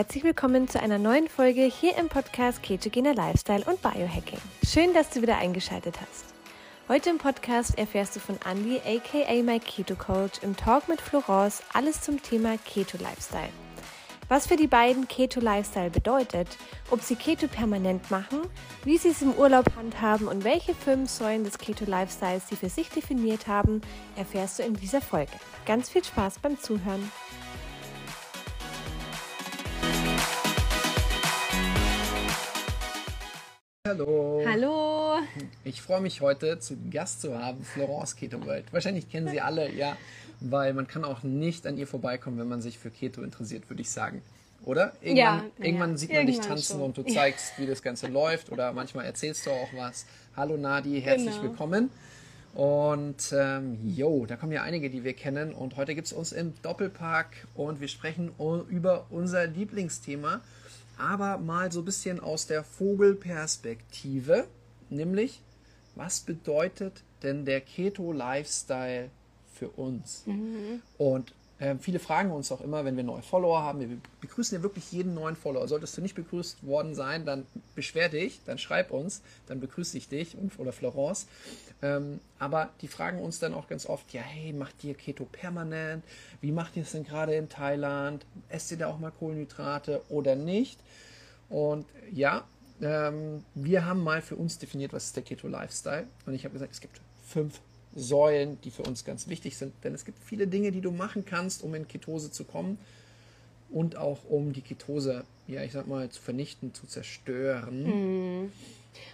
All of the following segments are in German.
Herzlich willkommen zu einer neuen Folge hier im Podcast Ketogener Lifestyle und Biohacking. Schön, dass du wieder eingeschaltet hast. Heute im Podcast erfährst du von Andy, aka My Keto Coach, im Talk mit Florence alles zum Thema Keto Lifestyle. Was für die beiden Keto Lifestyle bedeutet, ob sie Keto permanent machen, wie sie es im Urlaub handhaben und welche fünf Säulen des Keto Lifestyles sie für sich definiert haben, erfährst du in dieser Folge. Ganz viel Spaß beim Zuhören. Hallo. Hallo. Ich freue mich heute zu Gast zu haben, Florence Keto World. Wahrscheinlich kennen Sie alle, ja, weil man kann auch nicht an ihr vorbeikommen, wenn man sich für Keto interessiert, würde ich sagen. Oder? Irgendwann, Ja, irgendwann ja. sieht man dich Irgendwann tanzen schon. und du zeigst, wie das Ganze läuft oder manchmal erzählst du auch was. Hallo Nadi, herzlich Genau. willkommen. Und ähm, jo, da kommen ja einige, die wir kennen. Und heute gibt es uns im Doppelpark und wir sprechen über unser Lieblingsthema, aber mal so ein bisschen aus der Vogelperspektive, nämlich was bedeutet denn der Keto-Lifestyle für uns? Und ähm, viele fragen uns auch immer, wenn wir neue Follower haben, wir begrüßen ja wirklich jeden neuen Follower. Solltest du nicht begrüßt worden sein, dann beschwer dich, dann schreib uns, dann begrüße ich dich und, oder Florence. Ähm, aber die fragen uns dann auch ganz oft, ja, hey, macht ihr Keto permanent? Wie macht ihr es denn gerade in Thailand? Esst ihr da auch mal Kohlenhydrate oder nicht? Und ja, ähm, wir haben mal für uns definiert, was ist der Keto Lifestyle. Und ich habe gesagt, es gibt fünf Säulen, die für uns ganz wichtig sind. Denn es gibt viele Dinge, die du machen kannst, um in Ketose zu kommen und auch um die Ketose, ja, ich sag mal, zu vernichten, zu zerstören.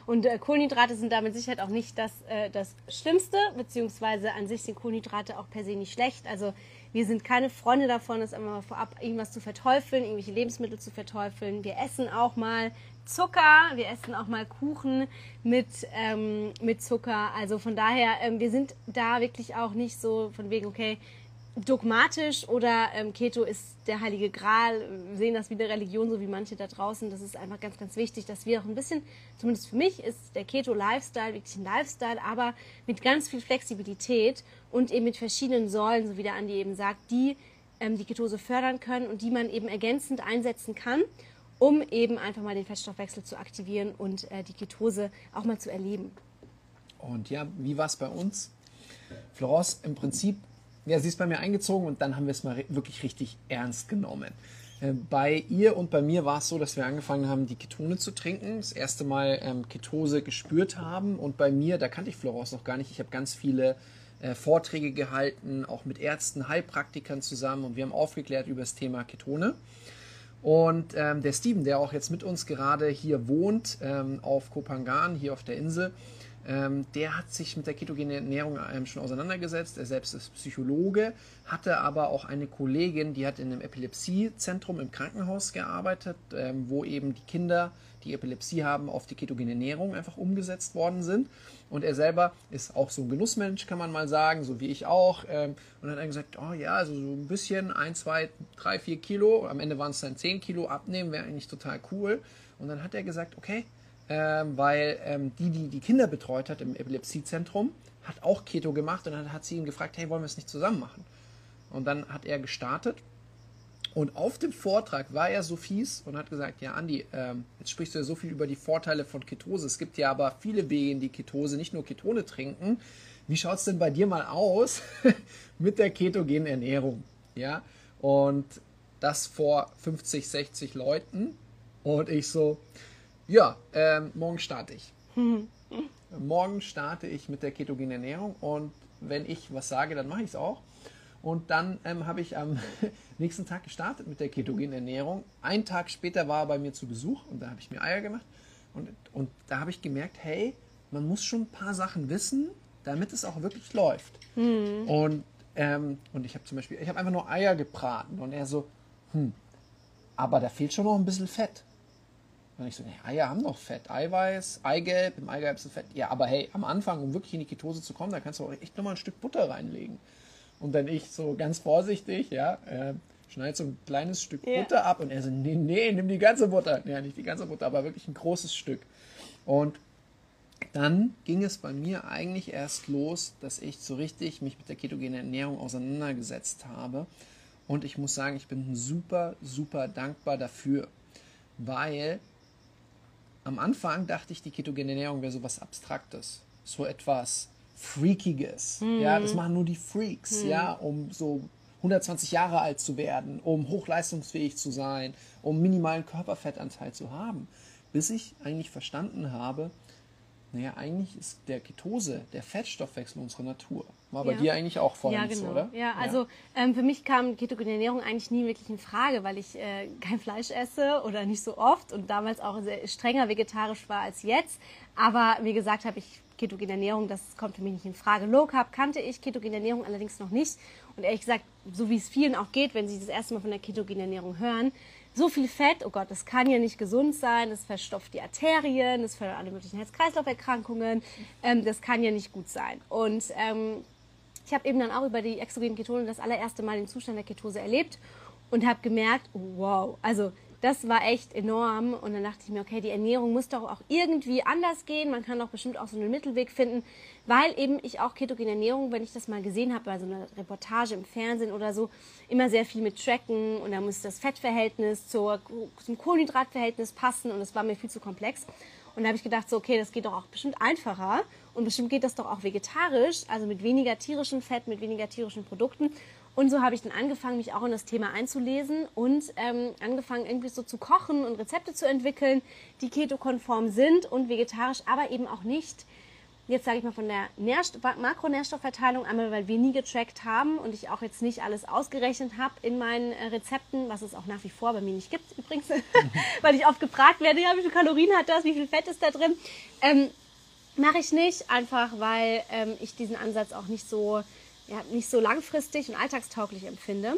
Und äh, Kohlenhydrate sind damit Sicherheit auch nicht das, äh, das Schlimmste, beziehungsweise an sich sind Kohlenhydrate auch per se nicht schlecht. Also wir sind keine Freunde davon, das einmal vorab irgendwas zu verteufeln, irgendwelche Lebensmittel zu verteufeln. Wir essen auch mal Zucker, wir essen auch mal Kuchen mit, ähm, mit Zucker. Also von daher, ähm, wir sind da wirklich auch nicht so von wegen, okay, dogmatisch oder ähm, Keto ist der heilige Gral, sehen das wie eine Religion, so wie manche da draußen. Das ist einfach ganz, ganz wichtig, dass wir auch ein bisschen, zumindest für mich ist der Keto-Lifestyle wirklich ein Lifestyle, aber mit ganz viel Flexibilität und eben mit verschiedenen Säulen, so wie der Andi eben sagt, die ähm, die Ketose fördern können und die man eben ergänzend einsetzen kann, um eben einfach mal den Fettstoffwechsel zu aktivieren und äh, die Ketose auch mal zu erleben. Und ja, wie war es bei uns? Florence, im Prinzip, ja, sie ist bei mir eingezogen und dann haben wir es mal wirklich richtig ernst genommen. Äh, Bei ihr und bei mir war es so, dass wir angefangen haben, die Ketone zu trinken, das erste Mal ähm, Ketose gespürt haben. Und bei mir, da kannte ich Florence noch gar nicht, ich habe ganz viele äh, Vorträge gehalten, auch mit Ärzten, Heilpraktikern zusammen und wir haben aufgeklärt über das Thema Ketone. Und ähm, der Steven, der auch jetzt mit uns gerade hier wohnt, ähm, auf Kopangan, hier auf der Insel, ähm, der hat sich mit der ketogenen Ernährung ähm, schon auseinandergesetzt. Er selbst ist Psychologe, hatte aber auch eine Kollegin, die hat in einem Epilepsiezentrum im Krankenhaus gearbeitet, ähm, wo eben die Kinder, die Epilepsie haben, auf die ketogene Ernährung einfach umgesetzt worden sind. Und er selber ist auch so ein Genussmensch, kann man mal sagen, so wie ich auch. Ähm, und hat dann gesagt, oh ja, also so ein bisschen, ein, zwei, drei, vier Kilo, am Ende waren es dann zehn Kilo abnehmen, wäre eigentlich total cool. Und dann hat er gesagt, okay, ähm, weil ähm, die, die die Kinder betreut hat im Epilepsiezentrum, hat auch Keto gemacht und dann hat sie ihn gefragt, hey, wollen wir es nicht zusammen machen? Und dann hat er gestartet und auf dem Vortrag war er so fies und hat gesagt, ja Andi, ähm, jetzt sprichst du ja so viel über die Vorteile von Ketose. Es gibt ja aber viele Wege die Ketose, nicht nur Ketone trinken. Wie schaut es denn bei dir mal aus mit der ketogenen Ernährung? Ja, und das vor 50, 60 Leuten. Und ich so, ja, ähm, morgen starte ich. Morgen starte ich mit der ketogenen Ernährung und wenn ich was sage, dann mache ich es auch. Und dann ähm, habe ich am nächsten Tag gestartet mit der ketogenen Ernährung. Einen Tag später war er bei mir zu Besuch und da habe ich mir Eier gemacht. Und, und da habe ich gemerkt, hey, man muss schon ein paar Sachen wissen, damit es auch wirklich läuft. Und, ähm, und ich habe zum Beispiel, ich habe einfach nur Eier gebraten und er so, hm, aber da fehlt schon noch ein bisschen Fett. Und ich so, nee, Eier haben doch Fett. Eiweiß, Eigelb, im Eigelb ist Fett. Ja, aber hey, am Anfang, um wirklich in die Ketose zu kommen, da kannst du auch echt nochmal ein Stück Butter reinlegen. Und dann ich so ganz vorsichtig, ja, äh, schneid so ein kleines Stück Ja. Butter ab und er so, nee, nee, nimm die ganze Butter. Ja, nicht die ganze Butter, aber wirklich ein großes Stück. Und dann ging es bei mir eigentlich erst los, dass ich so richtig mich mit der ketogenen Ernährung auseinandergesetzt habe. Und ich muss sagen, ich bin super, super dankbar dafür, weil am Anfang dachte ich, die ketogene Ernährung wäre so was Abstraktes, so etwas Freakiges. Mhm. Ja, das machen nur die Freaks, mhm. ja, um so 120 Jahre alt zu werden, um hochleistungsfähig zu sein, um minimalen Körperfettanteil zu haben. Bis ich eigentlich verstanden habe, naja, eigentlich ist der Ketose, der Fettstoffwechsel unsere Natur. War bei ja. dir eigentlich auch voll ja, genau. so, oder? Ja, also. Ähm, für mich kam ketogene Ernährung eigentlich nie wirklich in Frage, weil ich äh, kein Fleisch esse oder nicht so oft und damals auch sehr strenger vegetarisch war als jetzt. Aber wie gesagt habe, ich ketogene Ernährung, das kommt für mich nicht in Frage. Low Carb kannte ich, ketogene Ernährung allerdings noch nicht. Und ehrlich gesagt, so wie es vielen auch geht, wenn sie das erste Mal von der ketogenen Ernährung hören, so viel Fett, oh Gott, das kann ja nicht gesund sein, das verstopft die Arterien, das fördert alle möglichen Herz-Kreislauf-Erkrankungen, ähm, das kann ja nicht gut sein. Und ähm, ich habe eben dann auch über die exogenen Ketone das allererste Mal den Zustand der Ketose erlebt und habe gemerkt, wow, also das war echt enorm. Und dann dachte ich mir, okay, die Ernährung muss doch auch irgendwie anders gehen. Man kann doch bestimmt auch so einen Mittelweg finden, weil eben ich auch ketogene Ernährung, wenn ich das mal gesehen habe bei so einer Reportage im Fernsehen oder so, immer sehr viel mit tracken und da muss das Fettverhältnis zur, zum Kohlenhydratverhältnis passen und das war mir viel zu komplex. Und da habe ich gedacht, so, okay, das geht doch auch bestimmt einfacher und bestimmt geht das doch auch vegetarisch, also mit weniger tierischem Fett, mit weniger tierischen Produkten. Und so habe ich dann angefangen, mich auch in das Thema einzulesen und ähm, angefangen, irgendwie so zu kochen und Rezepte zu entwickeln, die ketokonform sind und vegetarisch, aber eben auch nicht. Jetzt sage ich mal von der Nährst Makronährstoffverteilung, einmal weil wir nie getrackt haben und ich auch jetzt nicht alles ausgerechnet habe in meinen äh, Rezepten, was es auch nach wie vor bei mir nicht gibt übrigens, weil ich oft gefragt werde, ja, wie viele Kalorien hat das, wie viel Fett ist da drin. Ähm, Mache ich nicht, einfach weil ähm, ich diesen Ansatz auch nicht so ja, nicht so langfristig und alltagstauglich empfinde.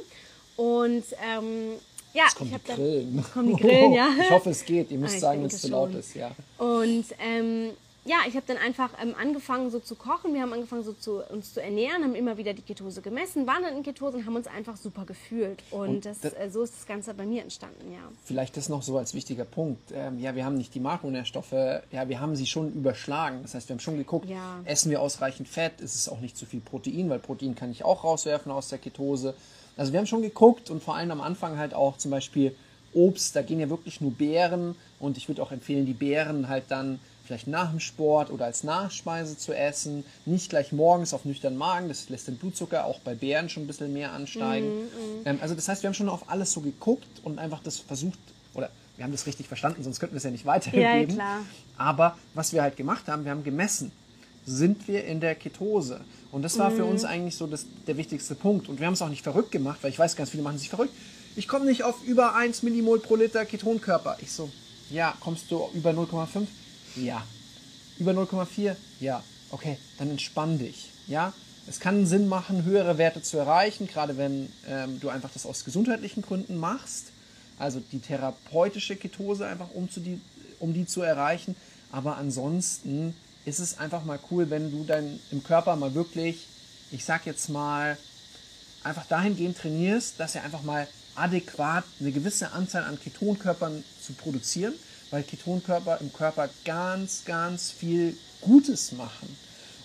Und ähm, ja, es kommen ich die. Dann, kommen die Grillen, ja. Ich hoffe, es geht. Ihr müsst ah, sagen, wenn es zu laut ist, ja. Und ähm, ja, ich habe dann einfach ähm, angefangen so zu kochen. Wir haben angefangen so zu uns zu ernähren, haben immer wieder die Ketose gemessen, waren dann in Ketose und haben uns einfach super gefühlt. Und, und das, das, äh, so ist das Ganze bei mir entstanden, ja. Vielleicht das noch so als wichtiger Punkt. Ähm, ja, wir haben nicht die Makronährstoffe, ja, wir haben sie schon überschlagen. Das heißt, wir haben schon geguckt, ja. essen wir ausreichend Fett, ist es auch nicht zu viel Protein, weil Protein kann ich auch rauswerfen aus der Ketose. Also wir haben schon geguckt und vor allem am Anfang halt auch zum Beispiel Obst, da gehen ja wirklich nur Beeren und ich würde auch empfehlen, die Beeren halt dann vielleicht nach dem Sport oder als Nachspeise zu essen. Nicht gleich morgens auf nüchternen Magen, das lässt den Blutzucker auch bei Bären schon ein bisschen mehr ansteigen. Mm, mm. Ähm, also das heißt, wir haben schon auf alles so geguckt und einfach das versucht, oder wir haben das richtig verstanden, sonst könnten wir es ja nicht weitergeben. Ja. Aber was wir halt gemacht haben, wir haben gemessen, sind wir in der Ketose? Und das war mm. für uns eigentlich so das, der wichtigste Punkt. Und wir haben es auch nicht verrückt gemacht, weil ich weiß, ganz viele machen sich verrückt. Ich komme nicht auf über 1 Millimol pro Liter Ketonkörper. Ich so, ja, kommst du über 0,5? Ja. Über 0,4? Ja. Okay, dann entspann dich. Ja. Es kann Sinn machen, höhere Werte zu erreichen, gerade wenn ähm, du einfach das aus gesundheitlichen Gründen machst. Also die therapeutische Ketose einfach, um, zu die, um die zu erreichen. Aber ansonsten ist es einfach mal cool, wenn du dann im Körper mal wirklich, ich sag jetzt mal, einfach dahingehend trainierst, dass er einfach mal adäquat eine gewisse Anzahl an Ketonkörpern zu produzieren weil Ketonkörper im Körper ganz, ganz viel Gutes machen.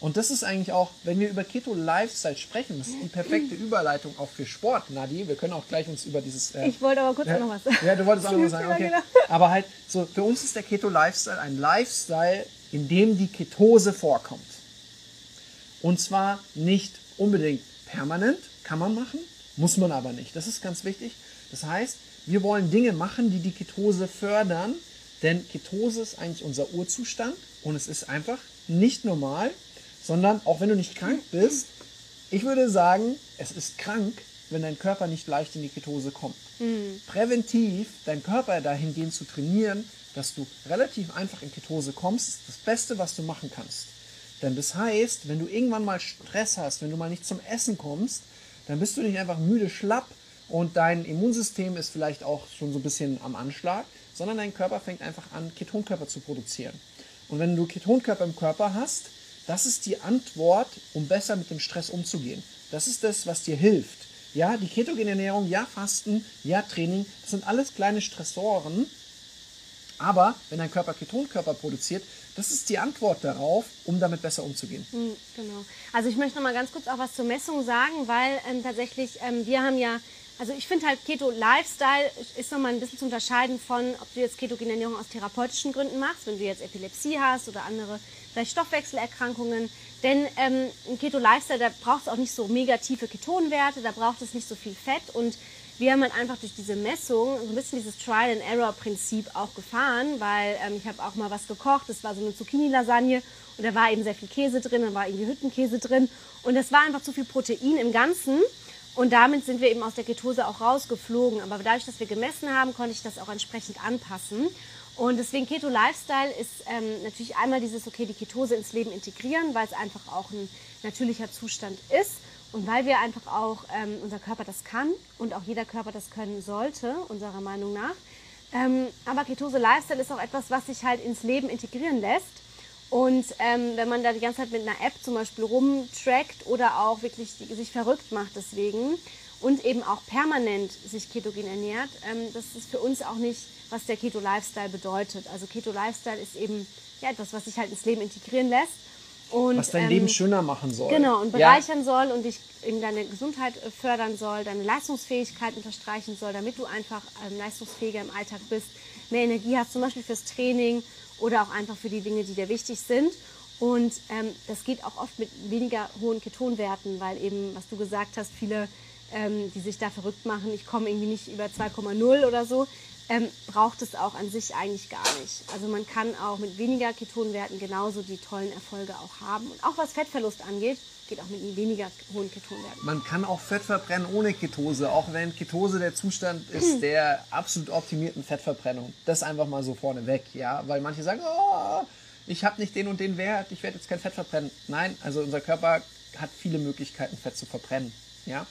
Und das ist eigentlich auch, wenn wir über Keto-Lifestyle sprechen, das ist die perfekte Überleitung auch für Sport, Nadi. Wir können auch gleich uns über dieses... Äh, ich wollte aber kurz ja, noch was sagen. Ja, du wolltest auch noch was sagen, okay. Aber halt, so, für uns ist der Keto-Lifestyle ein Lifestyle, in dem die Ketose vorkommt. Und zwar nicht unbedingt permanent, kann man machen, muss man aber nicht. Das ist ganz wichtig. Das heißt, wir wollen Dinge machen, die die Ketose fördern, denn Ketose ist eigentlich unser Urzustand und es ist einfach nicht normal, sondern auch wenn du nicht krank bist, ich würde sagen, es ist krank, wenn dein Körper nicht leicht in die Ketose kommt. Mhm. Präventiv deinen Körper dahingehend zu trainieren, dass du relativ einfach in Ketose kommst, ist das Beste, was du machen kannst. Denn das heißt, wenn du irgendwann mal Stress hast, wenn du mal nicht zum Essen kommst, dann bist du nicht einfach müde, schlapp und dein Immunsystem ist vielleicht auch schon so ein bisschen am Anschlag, sondern dein Körper fängt einfach an, Ketonkörper zu produzieren. Und wenn du Ketonkörper im Körper hast, das ist die Antwort, um besser mit dem Stress umzugehen. Das ist das, was dir hilft. Ja, die ketogene Ernährung, ja, Fasten, ja, Training, das sind alles kleine Stressoren. Aber wenn dein Körper Ketonkörper produziert, das ist die Antwort darauf, um damit besser umzugehen. Hm, genau. Also ich möchte noch mal ganz kurz auch was zur Messung sagen, weil ähm, tatsächlich ähm, wir haben ja Also ich finde halt Keto Lifestyle ist nochmal ein bisschen zu unterscheiden von, ob du jetzt ketogene Ernährung aus therapeutischen Gründen machst, wenn du jetzt Epilepsie hast oder andere vielleicht Stoffwechselerkrankungen. Denn ähm, ein Keto Lifestyle, da braucht es auch nicht so mega tiefe Ketonwerte, da braucht es nicht so viel Fett. Und wir haben halt einfach durch diese Messung so ein bisschen dieses Trial-and-Error-Prinzip auch gefahren, weil ähm, ich habe auch mal was gekocht, das war so eine Zucchini-Lasagne und da war eben sehr viel Käse drin, da war irgendwie Hüttenkäse drin. Und das war einfach zu viel Protein im Ganzen und damit sind wir eben aus der Ketose auch rausgeflogen. Aber dadurch, dass wir gemessen haben, konnte ich das auch entsprechend anpassen. Und deswegen Keto Lifestyle ist ähm, natürlich einmal dieses, okay, die Ketose ins Leben integrieren, weil es einfach auch ein natürlicher Zustand ist und weil wir einfach auch, ähm, unser Körper das kann und auch jeder Körper das können sollte, unserer Meinung nach. Ähm, aber Ketose Lifestyle ist auch etwas, was sich halt ins Leben integrieren lässt. Und ähm, wenn man da die ganze Zeit mit einer App zum Beispiel rumtrackt oder auch wirklich sich verrückt macht deswegen und eben auch permanent sich ketogen ernährt, ähm, das ist für uns auch nicht, was der Keto-Lifestyle bedeutet. Also Keto-Lifestyle ist eben ja, etwas, was sich halt ins Leben integrieren lässt. Und, was dein ähm, Leben schöner machen soll. Genau, und bereichern ja. soll und dich in deine Gesundheit äh, fördern soll, deine Leistungsfähigkeit unterstreichen soll, damit du einfach ähm, leistungsfähiger im Alltag bist, mehr Energie hast, zum Beispiel fürs Training oder auch einfach für die Dinge, die dir wichtig sind. Und ähm, das geht auch oft mit weniger hohen Ketonwerten, weil eben, was du gesagt hast, viele, ähm, die sich da verrückt machen, ich komme irgendwie nicht über 2,0 oder so, ähm, braucht es auch an sich eigentlich gar nicht. Also man kann auch mit weniger Ketonwerten genauso die tollen Erfolge auch haben. Und auch was Fettverlust angeht, geht auch mit weniger hohen Ketonwerten. Man kann auch Fett verbrennen ohne Ketose, auch wenn Ketose der Zustand ist der absolut optimierten Fettverbrennung. Das einfach mal so vorneweg, ja, weil manche sagen, oh, ich habe nicht den und den Wert, ich werde jetzt kein Fett verbrennen. Nein, also unser Körper hat viele Möglichkeiten, Fett zu verbrennen, ja.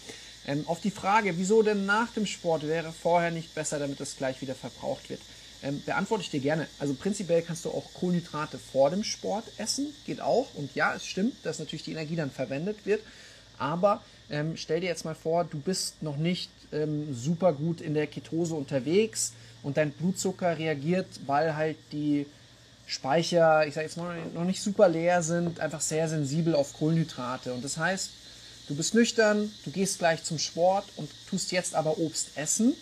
Ähm, auf die Frage, wieso denn nach dem Sport wäre vorher nicht besser, damit es gleich wieder verbraucht wird, ähm, beantworte ich dir gerne. Also prinzipiell kannst du auch Kohlenhydrate vor dem Sport essen, geht auch. Und ja, es stimmt, dass natürlich die Energie dann verwendet wird. Aber ähm, stell dir jetzt mal vor, du bist noch nicht ähm, super gut in der Ketose unterwegs und dein Blutzucker reagiert, weil halt die Speicher, ich sage jetzt mal, noch nicht super leer sind, einfach sehr sensibel auf Kohlenhydrate. Und das heißt, du bist nüchtern, du gehst gleich zum Sport und tust jetzt aber Obst essen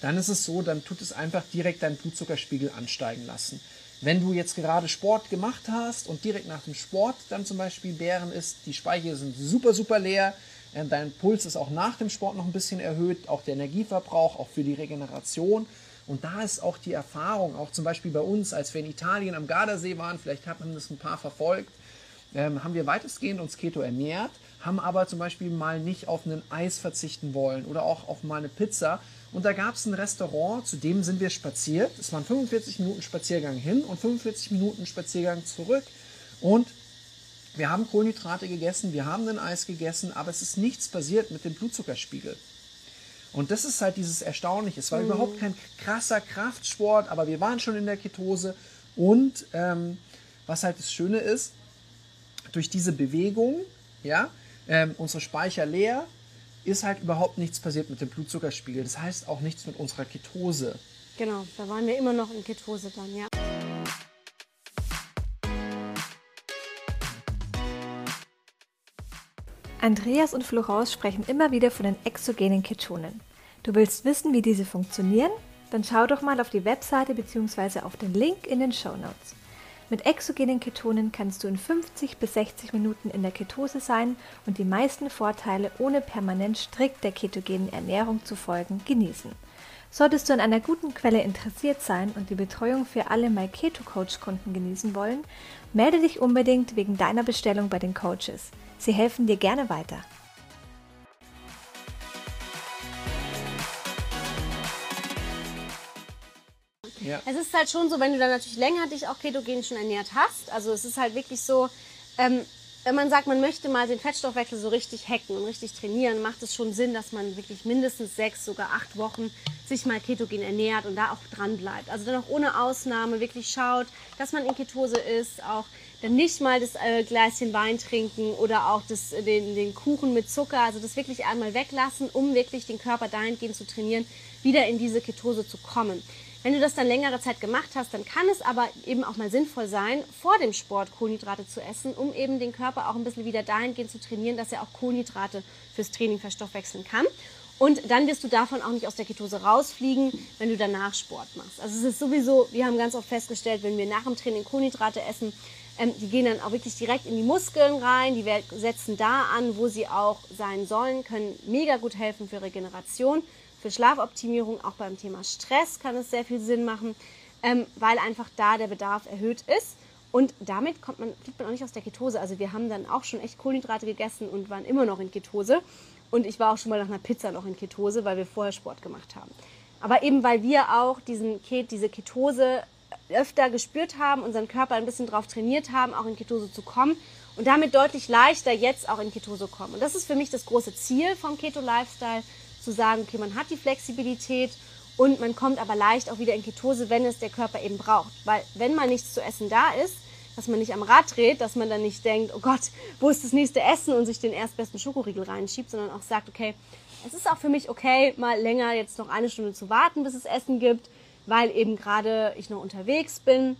dann ist es so, dann tut es einfach direkt deinen Blutzuckerspiegel ansteigen lassen. Wenn du jetzt gerade Sport gemacht hast und direkt nach dem Sport dann zum Beispiel Bären isst, die Speicher sind super, super leer, äh, dein Puls ist auch nach dem Sport noch ein bisschen erhöht, auch der Energieverbrauch, auch für die Regeneration. Und da ist auch die Erfahrung, auch zum Beispiel bei uns, als wir in Italien am Gardasee waren, vielleicht hat man das ein paar verfolgt, ähm, haben wir weitestgehend uns Keto ernährt, haben aber zum Beispiel mal nicht auf einen Eis verzichten wollen oder auch auf mal eine Pizza, und da gab es ein Restaurant, zu dem sind wir spaziert. Es waren 45 Minuten Spaziergang hin und 45 Minuten Spaziergang zurück. Und wir haben Kohlenhydrate gegessen, wir haben ein Eis gegessen, aber es ist nichts passiert mit dem Blutzuckerspiegel. Und das ist halt dieses Erstaunliche. Es war mhm. überhaupt kein krasser Kraftsport, aber wir waren schon in der Ketose. Und ähm, was halt das Schöne ist, durch diese Bewegung, ja, ähm, unsere Speicher leer, ist halt überhaupt nichts passiert mit dem Blutzuckerspiegel. Das heißt auch nichts mit unserer Ketose. Genau, da waren wir immer noch in Ketose dann, ja. Andreas und Florence sprechen immer wieder von den exogenen Ketonen. Du willst wissen, wie diese funktionieren? Dann schau doch mal auf die Webseite bzw. auf den Link in den Show Notes. Mit exogenen Ketonen kannst du in 50 bis 60 Minuten in der Ketose sein und die meisten Vorteile ohne permanent strikt der ketogenen Ernährung zu folgen genießen. Solltest du an einer guten Quelle interessiert sein und die Betreuung für alle My Keto Coach Kunden genießen wollen, melde dich unbedingt wegen deiner Bestellung bei den Coaches. Sie helfen dir gerne weiter. Ja. Es ist halt schon so, wenn du dann natürlich länger dich auch ketogen schon ernährt hast. Also es ist halt wirklich so, ähm, wenn man sagt, man möchte mal den Fettstoffwechsel so richtig hacken und richtig trainieren, macht es schon Sinn, dass man wirklich mindestens sechs, sogar acht Wochen sich mal ketogen ernährt und da auch dran bleibt. Also dann auch ohne Ausnahme wirklich schaut, dass man in Ketose ist, auch dann nicht mal das äh, Gläschen Wein trinken oder auch das, den, den Kuchen mit Zucker, also das wirklich einmal weglassen, um wirklich den Körper dahingehend zu trainieren, wieder in diese Ketose zu kommen. Wenn du das dann längere Zeit gemacht hast, dann kann es aber eben auch mal sinnvoll sein, vor dem Sport Kohlenhydrate zu essen, um eben den Körper auch ein bisschen wieder dahingehend zu trainieren, dass er auch Kohlenhydrate fürs Training verstoffwechseln kann. Und dann wirst du davon auch nicht aus der Ketose rausfliegen, wenn du danach Sport machst. Also es ist sowieso, wir haben ganz oft festgestellt, wenn wir nach dem Training Kohlenhydrate essen, ähm, die gehen dann auch wirklich direkt in die Muskeln rein, die setzen da an, wo sie auch sein sollen, können mega gut helfen für Regeneration, für Schlafoptimierung, auch beim Thema Stress kann es sehr viel Sinn machen, ähm, weil einfach da der Bedarf erhöht ist. Und damit kommt man, fliegt man auch nicht aus der Ketose. Also wir haben dann auch schon echt Kohlenhydrate gegessen und waren immer noch in Ketose. Und ich war auch schon mal nach einer Pizza noch in Ketose, weil wir vorher Sport gemacht haben. Aber eben weil wir auch diesen, diese Ketose öfter gespürt haben, unseren Körper ein bisschen drauf trainiert haben, auch in Ketose zu kommen und damit deutlich leichter jetzt auch in Ketose kommen. Und das ist für mich das große Ziel vom Keto-Lifestyle, zu sagen, okay, man hat die Flexibilität und man kommt aber leicht auch wieder in Ketose, wenn es der Körper eben braucht. Weil wenn mal nichts zu essen da ist, dass man nicht am Rad dreht, dass man dann nicht denkt, oh Gott, wo ist das nächste Essen und sich den erstbesten Schokoriegel reinschiebt, sondern auch sagt, okay, es ist auch für mich okay, mal länger jetzt noch eine Stunde zu warten, bis es Essen gibt, weil eben gerade ich noch unterwegs bin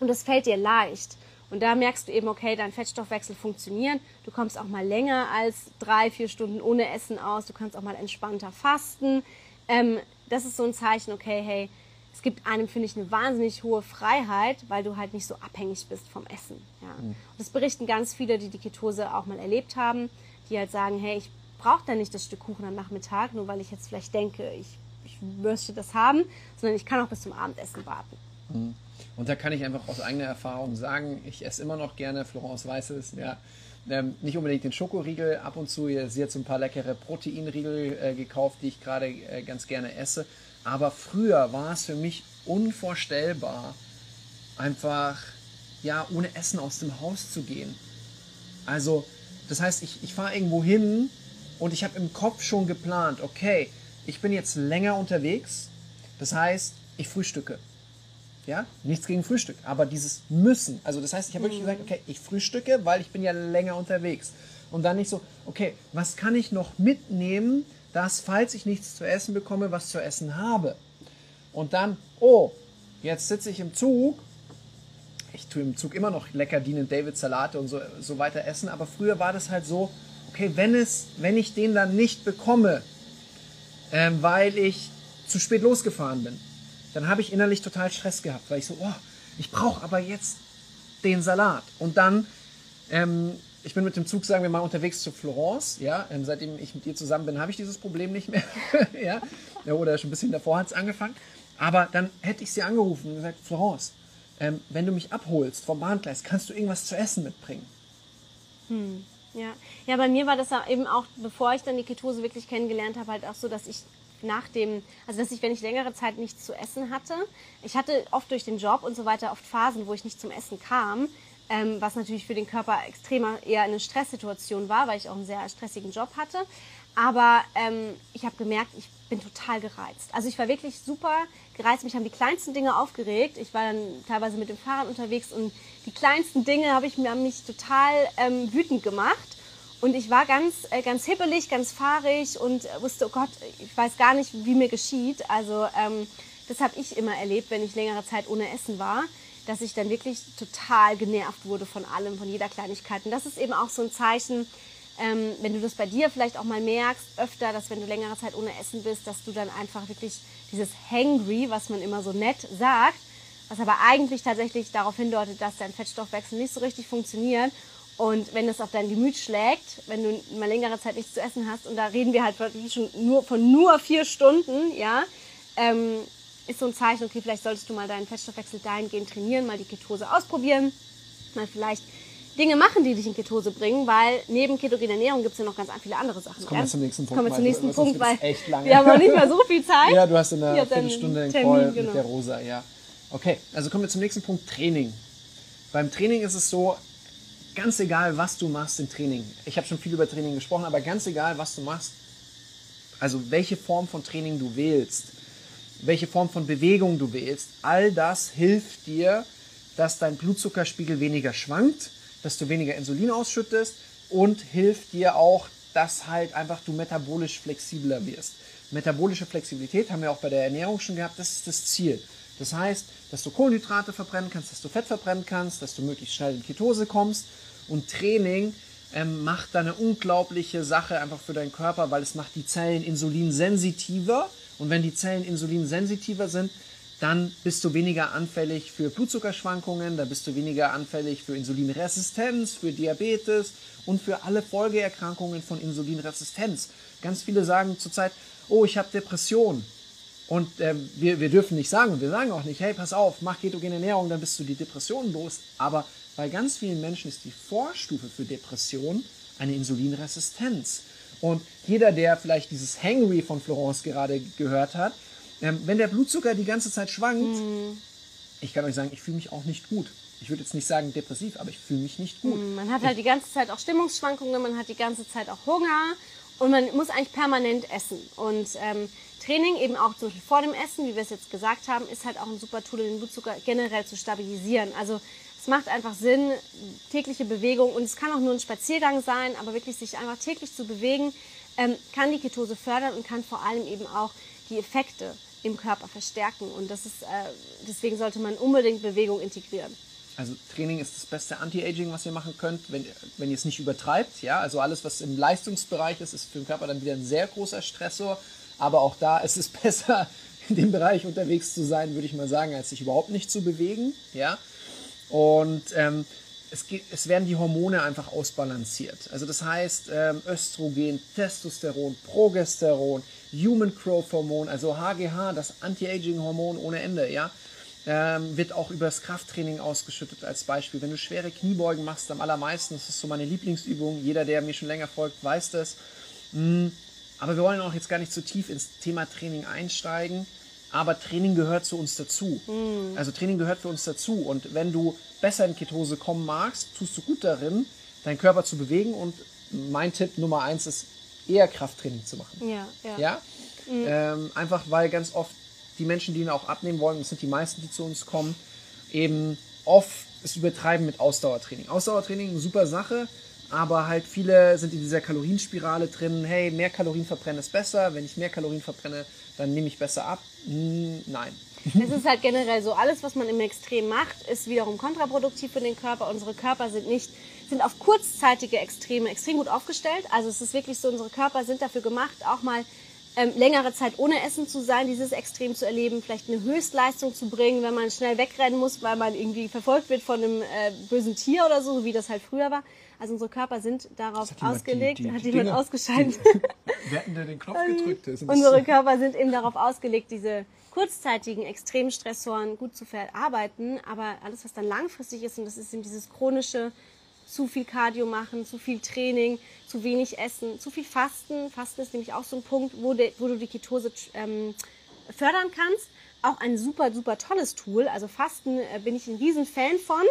und es fällt dir leicht. Und da merkst du eben, okay, dein Fettstoffwechsel funktioniert. Du kommst auch mal länger als drei, vier Stunden ohne Essen aus. Du kannst auch mal entspannter fasten. Ähm, das ist so ein Zeichen, okay, hey, es gibt einem, finde ich, eine wahnsinnig hohe Freiheit, weil du halt nicht so abhängig bist vom Essen. Ja. Mhm. Und das berichten ganz viele, die die Ketose auch mal erlebt haben, die halt sagen, hey, ich brauche da nicht das Stück Kuchen am Nachmittag, nur weil ich jetzt vielleicht denke, ich, ich möchte das haben, sondern ich kann auch bis zum Abendessen warten. Mhm. Und da kann ich einfach aus eigener Erfahrung sagen, ich esse immer noch gerne, Florence weiß es, ja, ähm, nicht unbedingt den Schokoriegel, ab und zu, sie hat so ein paar leckere Proteinriegel äh, gekauft, die ich gerade äh, ganz gerne esse. Aber früher war es für mich unvorstellbar, einfach ja, ohne Essen aus dem Haus zu gehen. Also, das heißt, ich, ich fahre irgendwo hin und ich habe im Kopf schon geplant, okay, ich bin jetzt länger unterwegs, das heißt, ich frühstücke. Ja, nichts gegen Frühstück, aber dieses Müssen. Also das heißt, ich habe wirklich mhm. gesagt, okay, ich frühstücke, weil ich bin ja länger unterwegs. Und dann nicht so, okay, was kann ich noch mitnehmen, dass, falls ich nichts zu essen bekomme, was zu essen habe. Und dann, oh, jetzt sitze ich im Zug. Ich tue im Zug immer noch lecker Dean David Salate und so, so weiter essen, aber früher war das halt so, okay, wenn, es, wenn ich den dann nicht bekomme, äh, weil ich zu spät losgefahren bin, dann habe ich innerlich total Stress gehabt, weil ich so, oh, ich brauche aber jetzt den Salat. Und dann ähm, ich bin mit dem Zug, sagen wir mal, unterwegs zu Florence. Ja, ähm, seitdem ich mit dir zusammen bin, habe ich dieses Problem nicht mehr. ja? ja, oder schon ein bisschen davor hat es angefangen. Aber dann hätte ich sie angerufen und gesagt, Florence, ähm, wenn du mich abholst vom Bahngleis, kannst du irgendwas zu essen mitbringen? Hm. Ja. ja, bei mir war das eben auch, bevor ich dann die Ketose wirklich kennengelernt habe, halt auch so, dass ich nach dem, also dass ich, wenn ich längere Zeit nichts zu essen hatte, ich hatte oft durch den Job und so weiter oft Phasen, wo ich nicht zum Essen kam, ähm, was natürlich für den Körper extremer eher eine Stresssituation war, weil ich auch einen sehr stressigen Job hatte. Aber ähm, ich habe gemerkt, ich bin total gereizt. Also ich war wirklich super gereizt. Mich haben die kleinsten Dinge aufgeregt. Ich war dann teilweise mit dem Fahrrad unterwegs und die kleinsten Dinge habe ich mir haben mich total ähm, wütend gemacht. Und ich war ganz, äh, ganz hippelig, ganz fahrig und wusste, oh Gott, ich weiß gar nicht, wie mir geschieht. Also ähm, das habe ich immer erlebt, wenn ich längere Zeit ohne Essen war dass ich dann wirklich total genervt wurde von allem, von jeder Kleinigkeit. Und das ist eben auch so ein Zeichen, ähm, wenn du das bei dir vielleicht auch mal merkst, öfter, dass wenn du längere Zeit ohne Essen bist, dass du dann einfach wirklich dieses Hangry, was man immer so nett sagt, was aber eigentlich tatsächlich darauf hindeutet, dass dein Fettstoffwechsel nicht so richtig funktioniert. Und wenn das auf dein Gemüt schlägt, wenn du mal längere Zeit nichts zu essen hast, und da reden wir halt wirklich schon nur von nur vier Stunden, ja, ähm, ist so ein Zeichen, okay, vielleicht solltest du mal deinen Fettstoffwechsel dahingehend trainieren, mal die Ketose ausprobieren, mal vielleicht Dinge machen, die dich in Ketose bringen, weil neben ketogener Ernährung gibt es ja noch ganz viele andere Sachen. Jetzt kommen wir zum nächsten Punkt. Kommen wir zum nächsten weil, Punkt, weil echt lange. wir haben noch nicht mal so viel Zeit. ja, du hast in einer Viertelstunde einen Termin, Call genau. mit der Rosa, ja. Okay, also kommen wir zum nächsten Punkt, Training. Beim Training ist es so, ganz egal, was du machst im Training. Ich habe schon viel über Training gesprochen, aber ganz egal, was du machst, also welche Form von Training du wählst, welche Form von Bewegung du wählst, all das hilft dir, dass dein Blutzuckerspiegel weniger schwankt, dass du weniger Insulin ausschüttest und hilft dir auch, dass halt einfach du metabolisch flexibler wirst. Metabolische Flexibilität haben wir auch bei der Ernährung schon gehabt, das ist das Ziel. Das heißt, dass du Kohlenhydrate verbrennen kannst, dass du Fett verbrennen kannst, dass du möglichst schnell in Ketose kommst und Training ähm, macht da eine unglaubliche Sache einfach für deinen Körper, weil es macht die Zellen insulinsensitiver. Und wenn die Zellen insulinsensitiver sind, dann bist du weniger anfällig für Blutzuckerschwankungen, dann bist du weniger anfällig für Insulinresistenz, für Diabetes und für alle Folgeerkrankungen von Insulinresistenz. Ganz viele sagen zurzeit, oh, ich habe Depression. Und äh, wir, wir dürfen nicht sagen, wir sagen auch nicht, hey, pass auf, mach ketogene Ernährung, dann bist du die Depression los. Aber bei ganz vielen Menschen ist die Vorstufe für Depression eine Insulinresistenz. Und jeder, der vielleicht dieses Hangry von Florence gerade gehört hat, ähm, wenn der Blutzucker die ganze Zeit schwankt, mhm. ich kann euch sagen, ich fühle mich auch nicht gut. Ich würde jetzt nicht sagen depressiv, aber ich fühle mich nicht gut. Mhm, man hat halt die ganze Zeit auch Stimmungsschwankungen, man hat die ganze Zeit auch Hunger und man muss eigentlich permanent essen. Und ähm, Training eben auch zum Beispiel vor dem Essen, wie wir es jetzt gesagt haben, ist halt auch ein super Tool, den Blutzucker generell zu stabilisieren. Also es macht einfach Sinn, tägliche Bewegung und es kann auch nur ein Spaziergang sein, aber wirklich sich einfach täglich zu bewegen, ähm, kann die Ketose fördern und kann vor allem eben auch die Effekte im Körper verstärken. Und das ist, äh, deswegen sollte man unbedingt Bewegung integrieren. Also Training ist das beste Anti-Aging, was ihr machen könnt, wenn, wenn ihr es nicht übertreibt. Ja? Also alles, was im Leistungsbereich ist, ist für den Körper dann wieder ein sehr großer Stressor. Aber auch da ist es besser, in dem Bereich unterwegs zu sein, würde ich mal sagen, als sich überhaupt nicht zu bewegen. Ja? Und ähm, es, geht, es, werden die Hormone einfach ausbalanciert. Also das heißt ähm, Östrogen, Testosteron, Progesteron, Human Growth Hormon, also HGH, das Anti-Aging-Hormon ohne Ende, ja, ähm, wird auch übers Krafttraining ausgeschüttet als Beispiel. Wenn du schwere Kniebeugen machst, am allermeisten, das ist so meine Lieblingsübung, jeder, der mir schon länger folgt, weiß das. Mm, aber wir wollen auch jetzt gar nicht zu so tief ins Thema Training einsteigen. Aber Training gehört zu uns dazu. Mm. Also Training gehört für uns dazu. Und wenn du besser in Ketose kommen magst, tust du gut darin, deinen Körper zu bewegen. Und mein Tipp Nummer eins ist, eher Krafttraining zu machen. Ja, ja. ja? Mhm. Ähm, einfach weil ganz oft die Menschen, die ihn auch abnehmen wollen, das sind die meisten, die zu uns kommen, eben oft es übertreiben mit Ausdauertraining. Ausdauertraining, eine super Sache, aber halt viele sind in dieser Kalorienspirale drin, hey, mehr Kalorien verbrennen ist besser, wenn ich mehr Kalorien verbrenne, dann nehme ich besser ab. Hm, nein. Es ist halt generell so, alles, was man im Extrem macht, ist wiederum kontraproduktiv für den Körper. Unsere Körper sind nicht sind auf kurzzeitige Extreme extrem gut aufgestellt. Also es ist wirklich so, unsere Körper sind dafür gemacht, auch mal ähm, längere Zeit ohne Essen zu sein, dieses Extrem zu erleben, vielleicht eine Höchstleistung zu bringen, wenn man schnell wegrennen muss, weil man irgendwie verfolgt wird von einem äh, bösen Tier oder so, wie das halt früher war. Also unsere Körper sind darauf ausgelegt, die, die, hat die jemand Dinge, ausgeschaltet. Wer hat denn den Knopf gedrückt? Ähm, unsere Körper sind eben darauf ausgelegt, diese kurzzeitigen Extremstressoren gut zu verarbeiten, aber alles, was dann langfristig ist, und das ist eben dieses chronische zu viel Cardio machen, zu viel Training, zu wenig Essen, zu viel Fasten. Fasten ist nämlich auch so ein Punkt, wo, de, wo du die Ketose ähm, fördern kannst. Auch ein super, super tolles Tool. Also Fasten äh, bin ich ein riesen Fan von.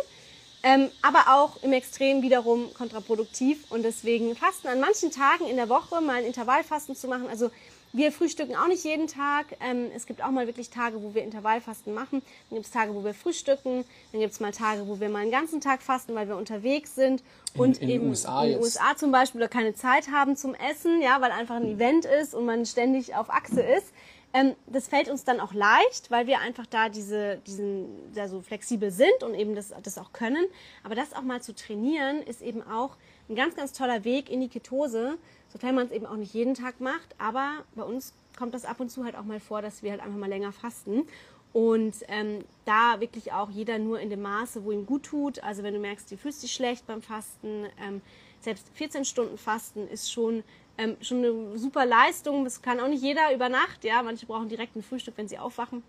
Ähm, aber auch im Extrem wiederum kontraproduktiv und deswegen Fasten an manchen Tagen in der Woche mal ein Intervallfasten zu machen. Also wir frühstücken auch nicht jeden Tag. Ähm, es gibt auch mal wirklich Tage, wo wir Intervallfasten machen. Dann gibt es Tage, wo wir frühstücken. Dann gibt es mal Tage, wo wir mal einen ganzen Tag fasten, weil wir unterwegs sind. Und in, in eben USA in den USA zum Beispiel oder keine Zeit haben zum Essen, ja, weil einfach ein Event ist und man ständig auf Achse ist. Ähm, das fällt uns dann auch leicht, weil wir einfach da diese, diesen, da so flexibel sind und eben das, das auch können. Aber das auch mal zu trainieren, ist eben auch ein ganz, ganz toller Weg in die Ketose, sofern man es eben auch nicht jeden Tag macht. Aber bei uns kommt das ab und zu halt auch mal vor, dass wir halt einfach mal länger fasten. Und ähm, da wirklich auch jeder nur in dem Maße, wo ihm gut tut. Also wenn du merkst, du fühlst dich schlecht beim Fasten, ähm, selbst 14 Stunden Fasten ist schon, ähm, schon eine super Leistung. Das kann auch nicht jeder über Nacht. Ja, manche brauchen direkt ein Frühstück, wenn sie aufwachen.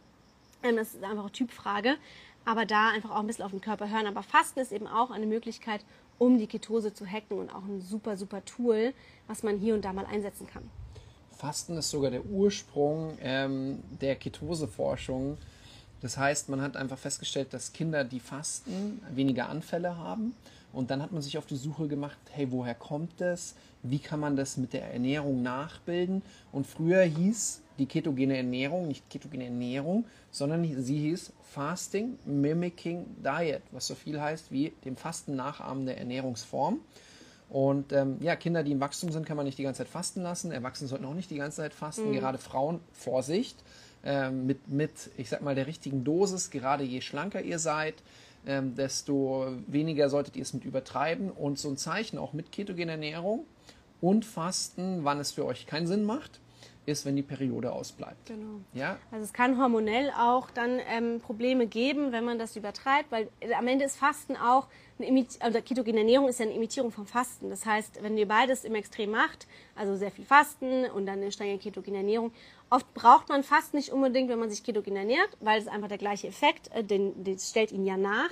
Ähm, das ist einfach eine Typfrage. Aber da einfach auch ein bisschen auf den Körper hören. Aber Fasten ist eben auch eine Möglichkeit, um die Ketose zu hacken und auch ein super, super Tool, was man hier und da mal einsetzen kann. Fasten ist sogar der Ursprung ähm, der Ketoseforschung. Das heißt, man hat einfach festgestellt, dass Kinder, die fasten, weniger Anfälle haben. Und dann hat man sich auf die Suche gemacht, hey, woher kommt das? Wie kann man das mit der Ernährung nachbilden? Und früher hieß die ketogene Ernährung nicht ketogene Ernährung, sondern sie hieß Fasting Mimicking Diet, was so viel heißt wie dem Fasten nachahmende Ernährungsform. Und ähm, ja, Kinder, die im Wachstum sind, kann man nicht die ganze Zeit fasten lassen. Erwachsene sollten auch nicht die ganze Zeit fasten. Mhm. Gerade Frauen, Vorsicht, ähm, mit, mit, ich sag mal, der richtigen Dosis, gerade je schlanker ihr seid, ähm, desto weniger solltet ihr es mit übertreiben. Und so ein Zeichen auch mit ketogene Ernährung und Fasten, wann es für euch keinen Sinn macht, ist, wenn die Periode ausbleibt. Genau. Ja? Also es kann hormonell auch dann ähm, Probleme geben, wenn man das übertreibt, weil äh, am Ende ist Fasten auch, eine Imit also ketogene Ernährung ist ja eine Imitierung vom Fasten. Das heißt, wenn ihr beides im Extrem macht, also sehr viel Fasten und dann eine strenge ketogene Ernährung, oft braucht man Fasten nicht unbedingt, wenn man sich ketogen ernährt, weil es einfach der gleiche Effekt, äh, den, den stellt ihn ja nach.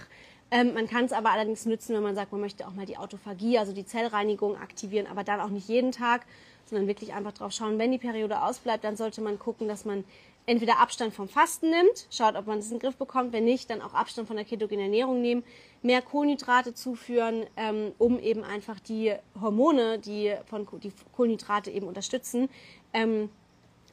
Ähm, man kann es aber allerdings nutzen, wenn man sagt, man möchte auch mal die Autophagie, also die Zellreinigung aktivieren, aber dann auch nicht jeden Tag, sondern wirklich einfach drauf schauen, wenn die Periode ausbleibt, dann sollte man gucken, dass man entweder Abstand vom Fasten nimmt, schaut, ob man das in den Griff bekommt, wenn nicht, dann auch Abstand von der ketogenen Ernährung nehmen, mehr Kohlenhydrate zuführen, ähm, um eben einfach die Hormone, die von die Kohlenhydrate eben unterstützen, ähm,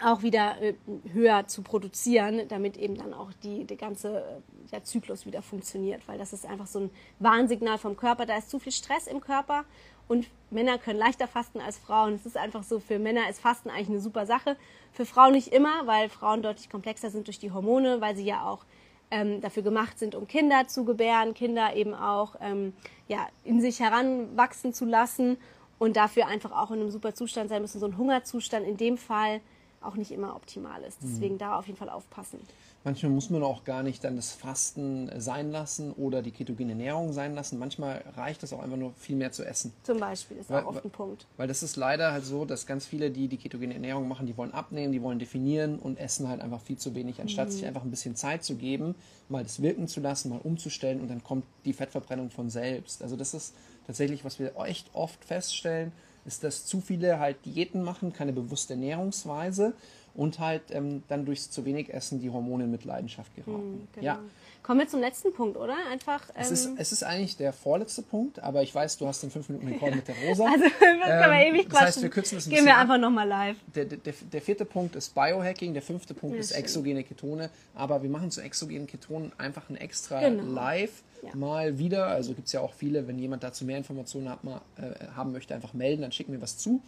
auch wieder äh, höher zu produzieren, damit eben dann auch die, der ganze äh, der Zyklus wieder funktioniert, weil das ist einfach so ein Warnsignal vom Körper, da ist zu viel Stress im Körper. Und Männer können leichter fasten als Frauen. Es ist einfach so, für Männer ist Fasten eigentlich eine super Sache, für Frauen nicht immer, weil Frauen deutlich komplexer sind durch die Hormone, weil sie ja auch ähm, dafür gemacht sind, um Kinder zu gebären, Kinder eben auch ähm, ja, in sich heranwachsen zu lassen und dafür einfach auch in einem super Zustand sein müssen, so ein Hungerzustand in dem Fall auch nicht immer optimal ist. Deswegen mhm. da auf jeden Fall aufpassen. Manchmal muss man auch gar nicht dann das Fasten sein lassen oder die ketogene Ernährung sein lassen. Manchmal reicht es auch einfach nur viel mehr zu essen. Zum Beispiel ist weil, auch oft ein Punkt. Weil das ist leider halt so, dass ganz viele, die die ketogene Ernährung machen, die wollen abnehmen, die wollen definieren und essen halt einfach viel zu wenig, anstatt mhm. sich einfach ein bisschen Zeit zu geben, mal das wirken zu lassen, mal umzustellen und dann kommt die Fettverbrennung von selbst. Also das ist tatsächlich, was wir echt oft feststellen, ist, dass zu viele halt Diäten machen, keine bewusste Ernährungsweise und halt ähm, dann durchs zu wenig Essen die Hormone mit Leidenschaft geraten. Hm, genau. Ja. Kommen wir zum letzten Punkt, oder? Einfach. Ähm es, ist, ähm, es ist eigentlich der vorletzte Punkt, aber ich weiß, du hast den 5 Minuten Rekord mit der Rosa. Also, wir ähm, wir ewig quatschen. Das heißt, wir kürzen es ein Gehen wir einfach nochmal live. Der, der, der, vierte Punkt ist Biohacking, der fünfte Punkt ja, ist schön. exogene Ketone, aber wir machen zu exogenen Ketonen einfach ein extra genau. Live. Ja. Mal wieder, also gibt es ja auch viele, wenn jemand dazu mehr Informationen hat, mal, äh, haben möchte, einfach melden, dann schicken wir was zu.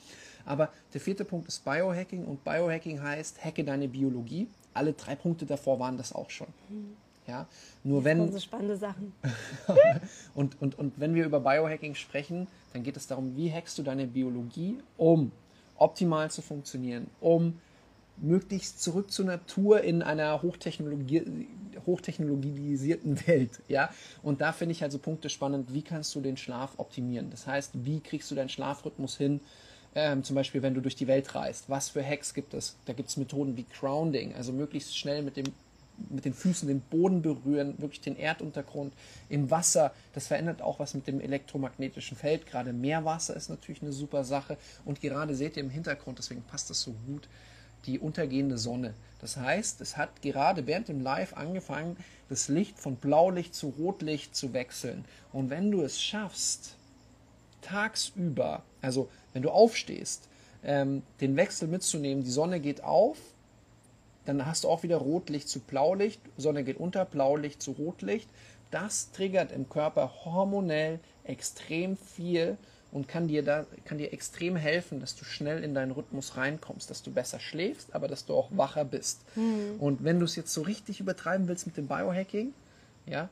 Aber der vierte Punkt ist Biohacking und Biohacking heißt, hacke deine Biologie. Alle drei Punkte davor waren das auch schon. Mhm. Ja, nur wenn. Das sind so spannende Sachen. und, und, und wenn wir über Biohacking sprechen, dann geht es darum, wie hackst du deine Biologie, um optimal zu funktionieren, um möglichst zurück zur Natur in einer Hochtechnologie, hochtechnologisierten Welt. Ja? Und da finde ich also Punkte spannend, wie kannst du den Schlaf optimieren? Das heißt, wie kriegst du deinen Schlafrhythmus hin? Ähm, zum Beispiel, wenn du durch die Welt reist. Was für Hacks gibt es? Da gibt es Methoden wie Grounding, also möglichst schnell mit dem mit den Füßen den Boden berühren, wirklich den Erduntergrund im Wasser. Das verändert auch was mit dem elektromagnetischen Feld. Gerade Meerwasser ist natürlich eine super Sache. Und gerade seht ihr im Hintergrund, deswegen passt das so gut, die untergehende Sonne. Das heißt, es hat gerade während dem Live angefangen, das Licht von Blaulicht zu Rotlicht zu wechseln. Und wenn du es schaffst, tagsüber, also wenn du aufstehst, ähm, den Wechsel mitzunehmen, die Sonne geht auf, dann hast du auch wieder Rotlicht zu Blaulicht, Sonne geht unter, Blaulicht zu Rotlicht. Das triggert im Körper hormonell extrem viel und kann dir da kann dir extrem helfen, dass du schnell in deinen Rhythmus reinkommst, dass du besser schläfst, aber dass du auch wacher bist. Mhm. Und wenn du es jetzt so richtig übertreiben willst mit dem Biohacking, ja,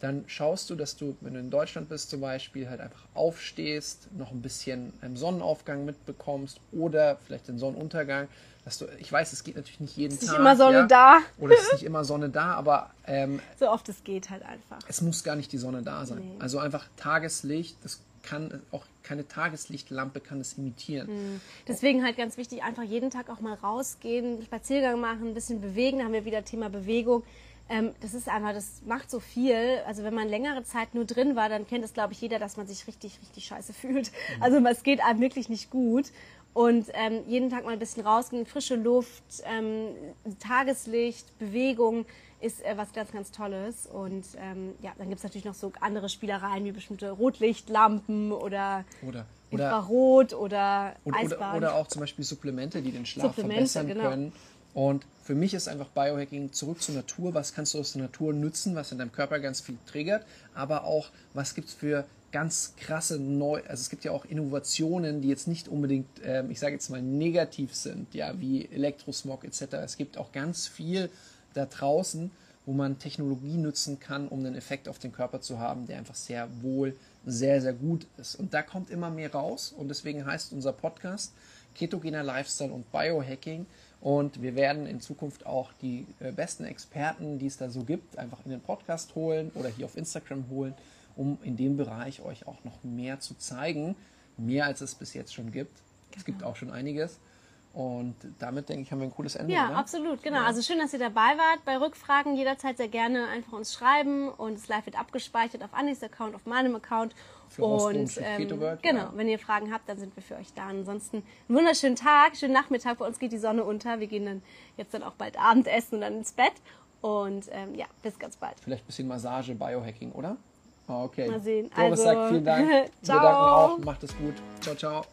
dann schaust du, dass du, wenn du in Deutschland bist zum Beispiel, halt einfach aufstehst, noch ein bisschen einen Sonnenaufgang mitbekommst oder vielleicht den Sonnenuntergang. Dass du, ich weiß, es geht natürlich nicht jeden es ist Tag. Nicht immer Sonne ja, da. Oder es ist nicht immer Sonne da, aber ähm, so oft es geht halt einfach. Es muss gar nicht die Sonne da sein. Nee. Also einfach Tageslicht, das kann auch keine Tageslichtlampe kann es imitieren. Mhm. Deswegen halt ganz wichtig, einfach jeden Tag auch mal rausgehen, Spaziergang machen, ein bisschen bewegen. Da haben wir wieder Thema Bewegung ähm, das ist einfach, das macht so viel. Also wenn man längere Zeit nur drin war, dann kennt es, glaube ich, jeder, dass man sich richtig, richtig scheiße fühlt. Mhm. Also es geht einem wirklich nicht gut. Und ähm, jeden Tag mal ein bisschen rausgehen, frische Luft, ähm, Tageslicht, Bewegung ist äh, was ganz, ganz Tolles. Und ähm, ja, dann gibt es natürlich noch so andere Spielereien wie bestimmte Rotlichtlampen oder, oder, oder Infrarot oder, oder Eisbahn. Oder, oder, auch zum Beispiel Supplemente, die den Schlaf verbessern genau. können. Und für mich ist einfach Biohacking zurück zur Natur. Was kannst du aus der Natur nützen, was in deinem Körper ganz viel triggert, aber auch, was gibt es für ganz krasse neu, also es gibt ja auch Innovationen, die jetzt nicht unbedingt, ähm, ich sage jetzt mal, negativ sind, ja, wie Elektrosmog etc. Es gibt auch ganz viel da draußen, wo man Technologie nutzen kann, um einen Effekt auf den Körper zu haben, der einfach sehr wohl, sehr, sehr gut ist. Und da kommt immer mehr raus und deswegen heißt unser Podcast Ketogener Lifestyle und Biohacking. Und wir werden in Zukunft auch die äh, besten Experten, die es da so gibt, einfach in den Podcast holen oder hier auf Instagram holen, um in dem Bereich euch auch noch mehr zu zeigen. Mehr als es bis jetzt schon gibt. Es gibt auch schon einiges. Und damit, denke ich, haben wir ein cooles Ende. Ja, oder? absolut, genau. Also schön, dass ihr dabei wart. Bei Rückfragen jederzeit sehr gerne einfach uns schreiben und es live wird abgespeichert auf Anis Account, auf meinem Account. Für und für ähm, World, genau, ja. wenn ihr Fragen habt, dann sind wir für euch da. Ansonsten einen wunderschönen Tag, schönen Nachmittag. Bei uns geht die Sonne unter. Wir gehen dann jetzt dann auch bald Abendessen und dann ins Bett. Und ähm, ja, bis ganz bald. Vielleicht ein bisschen Massage, Biohacking, oder? Okay. Mal sehen. Doris Also, sagt vielen Dank. Wir ciao. danken auch. Macht es gut. Ciao, ciao.